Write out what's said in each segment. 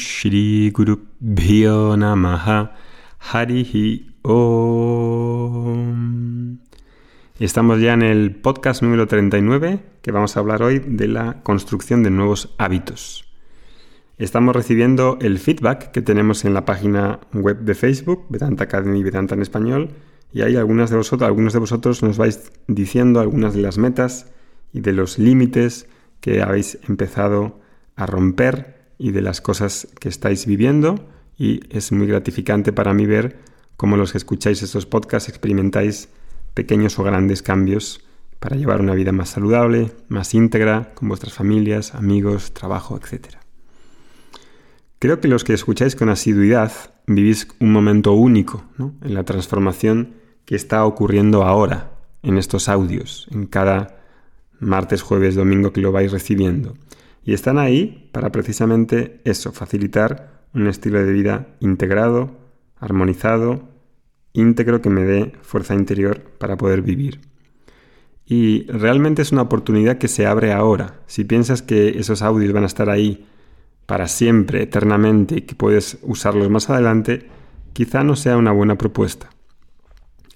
Shri Guru Harihi Om. Estamos ya en el podcast número 39 que vamos a hablar hoy de la construcción de nuevos hábitos. Estamos recibiendo el feedback que tenemos en la página web de Facebook, Vedanta Academy Vedanta en español, y ahí de vosotros, algunos de vosotros nos vais diciendo algunas de las metas y de los límites que habéis empezado a romper y de las cosas que estáis viviendo y es muy gratificante para mí ver cómo los que escucháis estos podcasts experimentáis pequeños o grandes cambios para llevar una vida más saludable, más íntegra, con vuestras familias, amigos, trabajo, etc. Creo que los que escucháis con asiduidad vivís un momento único en la transformación que está ocurriendo ahora en estos audios, en cada martes, jueves, domingo que lo vais recibiendo. Y están ahí para precisamente eso, facilitar un estilo de vida integrado, armonizado, íntegro que me dé fuerza interior para poder vivir. Y realmente es una oportunidad que se abre ahora. Si piensas que esos audios van a estar ahí para siempre, eternamente, y que puedes usarlos más adelante, quizá no sea una buena propuesta.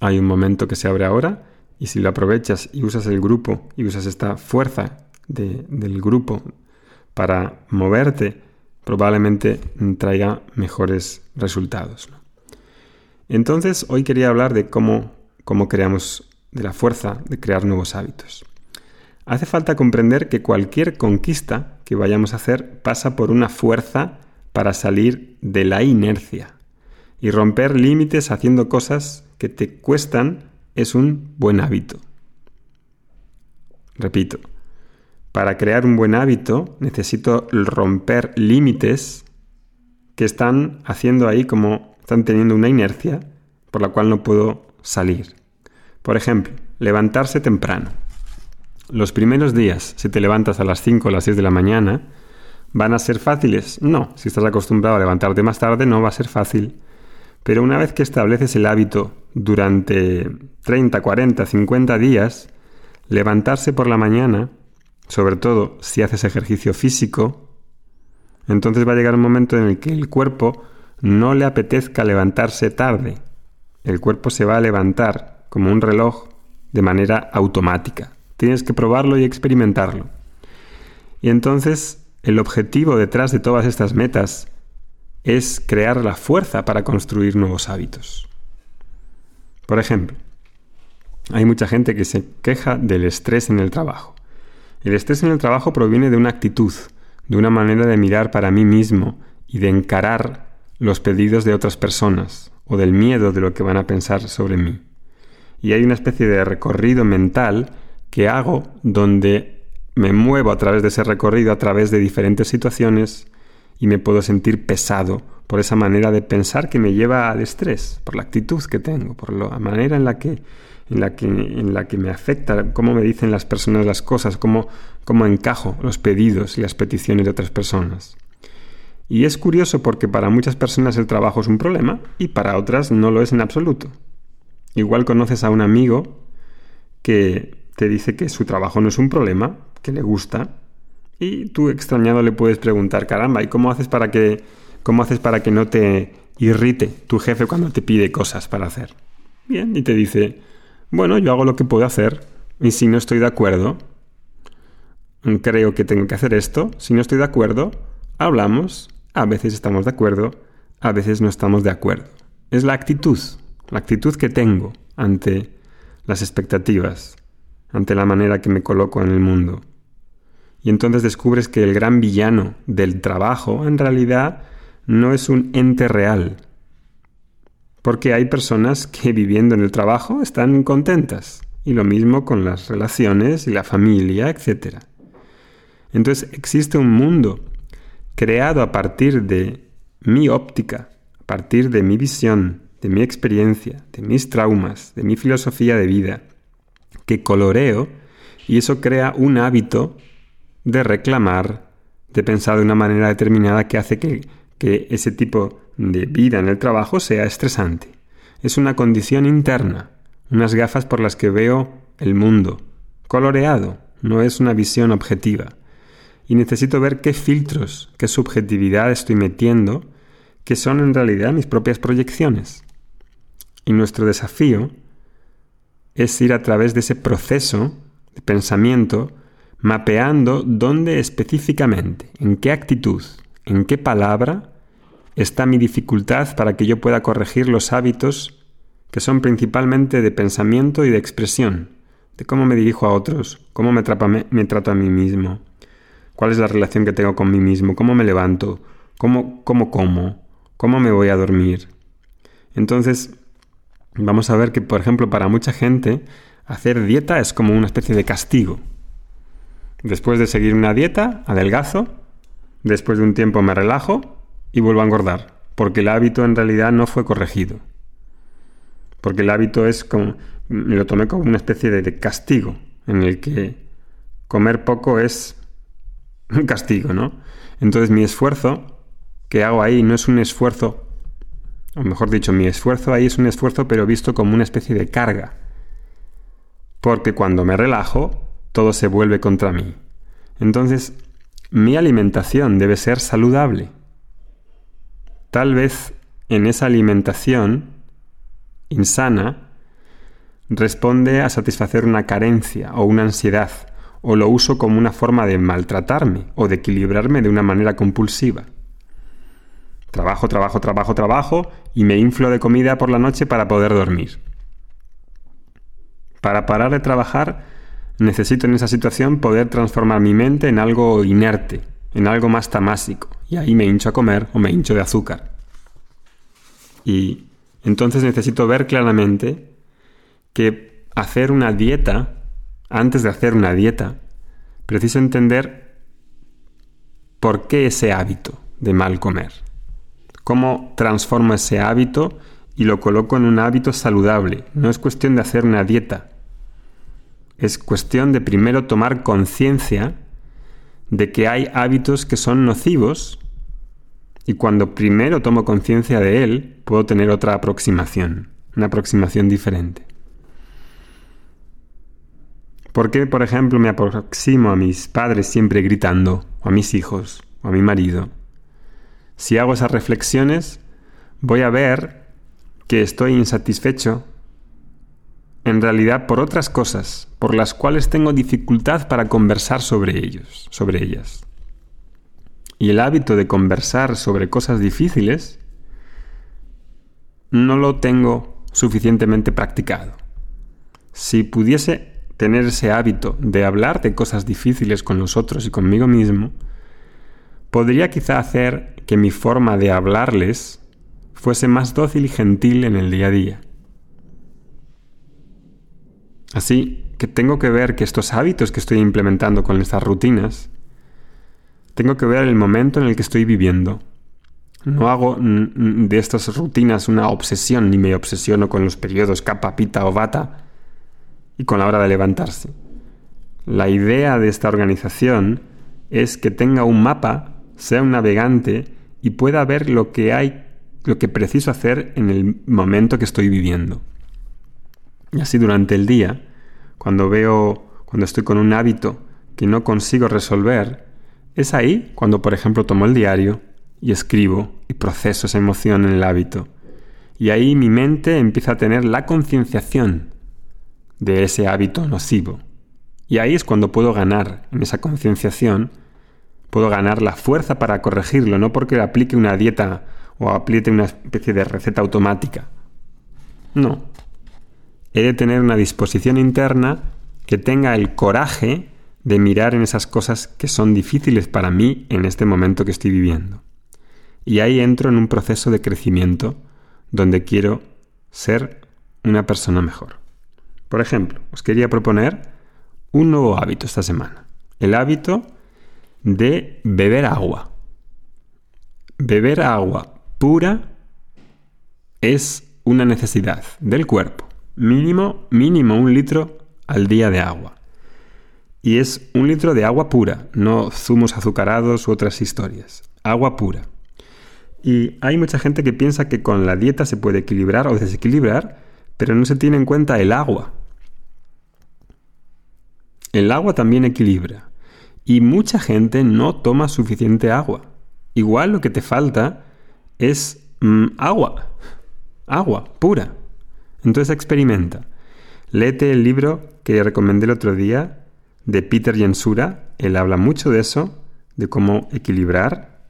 Hay un momento que se abre ahora y si lo aprovechas y usas el grupo y usas esta fuerza del grupo para moverte, probablemente traiga mejores resultados. Entonces, hoy quería hablar de cómo, cómo creamos, de la fuerza de crear nuevos hábitos. Hace falta comprender que cualquier conquista que vayamos a hacer pasa por una fuerza para salir de la inercia. Y romper límites haciendo cosas que te cuestan es un buen hábito. Repito, para crear un buen hábito necesito romper límites que están haciendo ahí como están teniendo una inercia por la cual no puedo salir. Por ejemplo, levantarse temprano. Los primeros días, si te levantas a las 5 o las 6 de la mañana, ¿van a ser fáciles? No, si estás acostumbrado a levantarte más tarde no va a ser fácil. Pero una vez que estableces el hábito durante 30, 40, 50 días, levantarse por la mañana sobre todo si haces ejercicio físico, entonces va a llegar un momento en el que el cuerpo no le apetezca levantarse tarde. El cuerpo se va a levantar como un reloj de manera automática. Tienes que probarlo y experimentarlo. Y entonces el objetivo detrás de todas estas metas es crear la fuerza para construir nuevos hábitos. Por ejemplo, hay mucha gente que se queja del estrés en el trabajo. El estrés en el trabajo proviene de una actitud, de una manera de mirar para mí mismo y de encarar los pedidos de otras personas o del miedo de lo que van a pensar sobre mí. Y hay una especie de recorrido mental que hago donde me muevo a través de ese recorrido, a través de diferentes situaciones y me puedo sentir pesado por esa manera de pensar que me lleva al estrés, por la actitud que tengo, por la manera en la que en la que, en la que me afecta, cómo me dicen las personas las cosas, cómo, cómo encajo los pedidos y las peticiones de otras personas. Y es curioso porque para muchas personas el trabajo es un problema y para otras no lo es en absoluto. Igual conoces a un amigo que te dice que su trabajo no es un problema, que le gusta, y tú extrañado le puedes preguntar, caramba, ¿y cómo haces para que, cómo haces para que no te irrite tu jefe cuando te pide cosas para hacer? Bien, y te dice, bueno, yo hago lo que puedo hacer y si no estoy de acuerdo, creo que tengo que hacer esto, si no estoy de acuerdo, hablamos, a veces estamos de acuerdo, a veces no estamos de acuerdo. Es la actitud, la actitud que tengo ante las expectativas, ante la manera que me coloco en el mundo. Y entonces descubres que el gran villano del trabajo en realidad no es un ente real, porque hay personas que viviendo en el trabajo están contentas. Y lo mismo con las relaciones y la familia, etc. Entonces existe un mundo creado a partir de mi óptica, a partir de mi visión, de mi experiencia, de mis traumas, de mi filosofía de vida, que coloreo y eso crea un hábito de reclamar, de pensar de una manera determinada que hace que, que ese tipo de vida en el trabajo sea estresante. Es una condición interna, unas gafas por las que veo el mundo, coloreado, no es una visión objetiva. y necesito ver qué filtros, qué subjetividad estoy metiendo, que son en realidad mis propias proyecciones. Y nuestro desafío es ir a través de ese proceso de pensamiento, mapeando dónde específicamente, en qué actitud, en qué palabra está mi dificultad para que yo pueda corregir los hábitos que son principalmente de pensamiento y de expresión, de cómo me dirijo a otros, cómo me, trato a mí mismo, cuál es la relación que tengo con mí mismo, cómo me levanto, cómo, cómo como, cómo me voy a dormir. Entonces, vamos a ver que, por ejemplo, para mucha gente, hacer dieta es como una especie de castigo. Después de seguir una dieta, adelgazo, después de un tiempo me relajo y vuelvo a engordar, porque el hábito en realidad no fue corregido. Porque el hábito es como, lo tomé como una especie de, castigo, en el que comer poco es un castigo, ¿no? Entonces mi esfuerzo que hago ahí no es un esfuerzo, o mejor dicho, mi esfuerzo ahí es un esfuerzo pero visto como una especie de carga. Porque cuando me relajo, todo se vuelve contra mí. Entonces, mi alimentación debe ser saludable. Tal vez en esa alimentación insana responde a satisfacer una carencia o una ansiedad, o lo uso como una forma de maltratarme o de equilibrarme de una manera compulsiva. Trabajo, trabajo, trabajo, trabajo y me inflo de comida por la noche para poder dormir. Para parar de trabajar necesito en esa situación poder transformar mi mente en algo inerte, en algo más tamásico, y ahí me hincho a comer o me hincho de azúcar. Y entonces necesito ver claramente que hacer una dieta, antes de hacer una dieta, preciso entender por qué ese hábito de mal comer. Cómo transformo ese hábito y lo coloco en un hábito saludable. No es cuestión de hacer una dieta. Es cuestión de primero tomar conciencia de que hay hábitos que son nocivos y cuando primero tomo conciencia de él, puedo tener otra aproximación, una aproximación diferente. ¿Por qué, por ejemplo, me aproximo a mis padres siempre gritando, o a mis hijos, o a mi marido? Si hago esas reflexiones, voy a ver que estoy insatisfecho en realidad por otras cosas, por las cuales tengo dificultad para conversar sobre ellos, sobre ellas y el hábito de conversar sobre cosas difíciles no lo tengo suficientemente practicado. Si pudiese tener ese hábito de hablar de cosas difíciles con los otros y conmigo mismo, podría quizá hacer que mi forma de hablarles fuese más dócil y gentil en el día a día. Así que tengo que ver que estos hábitos que estoy implementando con estas rutinas tengo que ver el momento en el que estoy viviendo. No hago de estas rutinas una obsesión, ni me obsesiono con los periodos capa, pita o bata y con la hora de levantarse. La idea de esta organización es que tenga un mapa, sea un navegante y pueda ver lo que hay, lo que preciso hacer en el momento que estoy viviendo. Y así durante el día, cuando veo, cuando estoy con un hábito que no consigo resolver, es ahí cuando, por ejemplo, tomo el diario y escribo y proceso esa emoción en el hábito. Y ahí mi mente empieza a tener la concienciación de ese hábito nocivo. Y ahí es cuando puedo ganar en esa concienciación, puedo ganar la fuerza para corregirlo, no porque aplique una dieta o aplique una especie de receta automática. No. He de tener una disposición interna que tenga el coraje de mirar en esas cosas que son difíciles para mí en este momento que estoy viviendo. Y ahí entro en un proceso de crecimiento donde quiero ser una persona mejor. Por ejemplo, os quería proponer un nuevo hábito esta semana. El hábito de beber agua. Beber agua pura es una necesidad del cuerpo. Mínimo, mínimo un litro al día de agua y es un litro de agua pura, no zumos azucarados u otras historias. Agua pura. Y hay mucha gente que piensa que con la dieta se puede equilibrar o desequilibrar, pero no se tiene en cuenta el agua. El agua también equilibra. Y mucha gente no toma suficiente agua. Igual lo que te falta es mm, agua. Agua pura. Entonces experimenta. Léete el libro que recomendé el otro día de Peter Jensura. Él habla mucho de eso, de cómo equilibrar,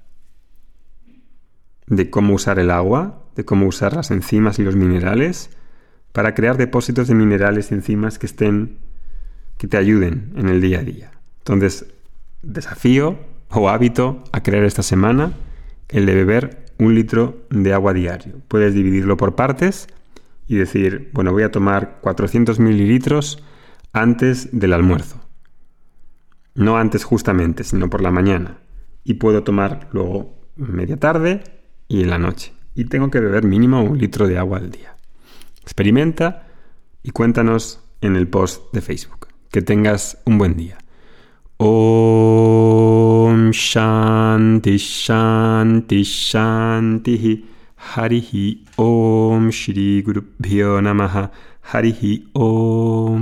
de cómo usar el agua, de cómo usar las enzimas y los minerales para crear depósitos de minerales y enzimas que estén que te ayuden en el día a día. Entonces, desafío o hábito a crear esta semana el de beber un litro de agua diario. Puedes dividirlo por partes y decir, bueno, voy a tomar 400 mililitros antes del almuerzo. No antes justamente, sino por la mañana. Y puedo tomar luego media tarde y en la noche. Y tengo que beber mínimo un litro de agua al día. Experimenta y cuéntanos en el post de Facebook. Que tengas un buen día. Om Shanti Shanti Shanti हरिः ॐ श्रीगुरुभ्यो नमः। हरिः ॐ